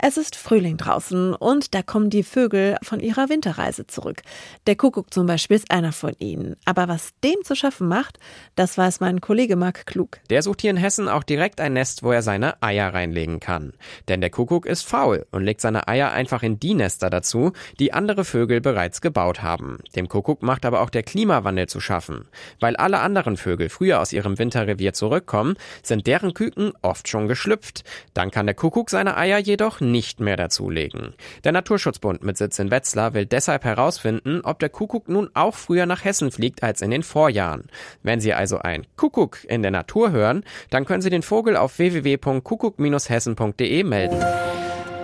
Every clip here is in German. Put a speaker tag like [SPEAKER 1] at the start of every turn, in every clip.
[SPEAKER 1] Es ist Frühling draußen und da kommen die Vögel von ihrer Winterreise zurück. Der Kuckuck zum Beispiel ist einer von ihnen. Aber was dem zu schaffen macht, das weiß mein Kollege Marc Klug.
[SPEAKER 2] Der sucht hier in Hessen auch direkt ein Nest, wo er seine Eier reinlegen kann. Denn der Kuckuck ist faul und legt seine Eier einfach in die Nester dazu, die andere Vögel bereits gebaut haben. Dem Kuckuck macht aber auch der Klimawandel zu schaffen. Weil alle anderen Vögel früher aus ihrem Winterrevier zurückkommen, sind deren Küken oft schon geschlüpft. Dann kann der Kuckuck seine Eier jedoch nicht mehr dazulegen. Der Naturschutzbund mit Sitz in Wetzlar will deshalb herausfinden, ob der Kuckuck nun auch früher nach Hessen fliegt als in den Vorjahren. Wenn Sie also ein Kuckuck in der Natur hören, dann können Sie den Vogel auf www.kuckuck-hessen.de melden.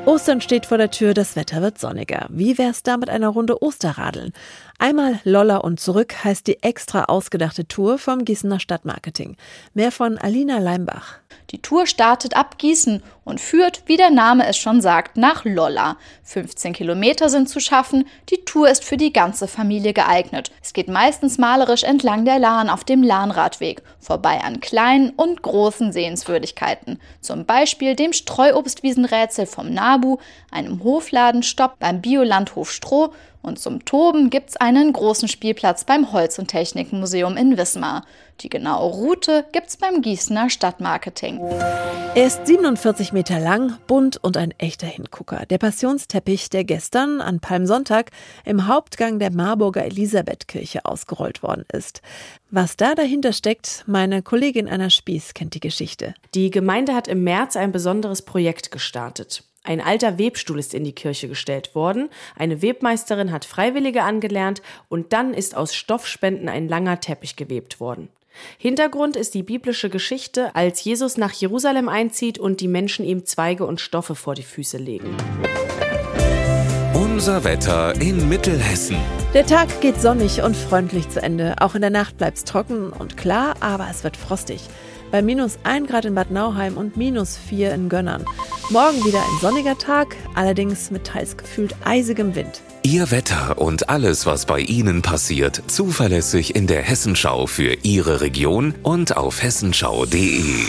[SPEAKER 1] Ostern steht vor der Tür, das Wetter wird sonniger. Wie wär's da mit einer Runde Osterradeln? Einmal Lolla und zurück heißt die extra ausgedachte Tour vom Gießener Stadtmarketing. Mehr von Alina Leimbach.
[SPEAKER 3] Die Tour startet ab Gießen und führt, wie der Name es schon sagt, nach Lolla. 15 Kilometer sind zu schaffen. Die Tour ist für die ganze Familie geeignet. Es geht meistens malerisch entlang der Lahn auf dem Lahnradweg, vorbei an kleinen und großen Sehenswürdigkeiten. Zum Beispiel dem Streuobstwiesenrätsel vom Nabu, einem Hofladenstopp beim Biolandhof Stroh und zum Toben gibt's einen großen Spielplatz beim Holz- und Technikmuseum in Wismar. Die genaue Route gibt's beim Gießener Stadtmarketing.
[SPEAKER 1] Er ist 47 Meter lang, bunt und ein echter Hingucker. Der Passionsteppich, der gestern an Palmsonntag im Hauptgang der Marburger Elisabethkirche ausgerollt worden ist. Was da dahinter steckt, meine Kollegin Anna Spieß kennt die Geschichte.
[SPEAKER 4] Die Gemeinde hat im März ein besonderes Projekt gestartet. Ein alter Webstuhl ist in die Kirche gestellt worden, eine Webmeisterin hat Freiwillige angelernt und dann ist aus Stoffspenden ein langer Teppich gewebt worden. Hintergrund ist die biblische Geschichte, als Jesus nach Jerusalem einzieht und die Menschen ihm Zweige und Stoffe vor die Füße legen.
[SPEAKER 5] Unser Wetter in Mittelhessen.
[SPEAKER 1] Der Tag geht sonnig und freundlich zu Ende. Auch in der Nacht bleibt's trocken und klar, aber es wird frostig. Bei minus 1 Grad in Bad Nauheim und minus 4 in Gönnern. Morgen wieder ein sonniger Tag, allerdings mit teils gefühlt eisigem Wind.
[SPEAKER 5] Ihr Wetter und alles, was bei Ihnen passiert, zuverlässig in der Hessenschau für Ihre Region und auf hessenschau.de.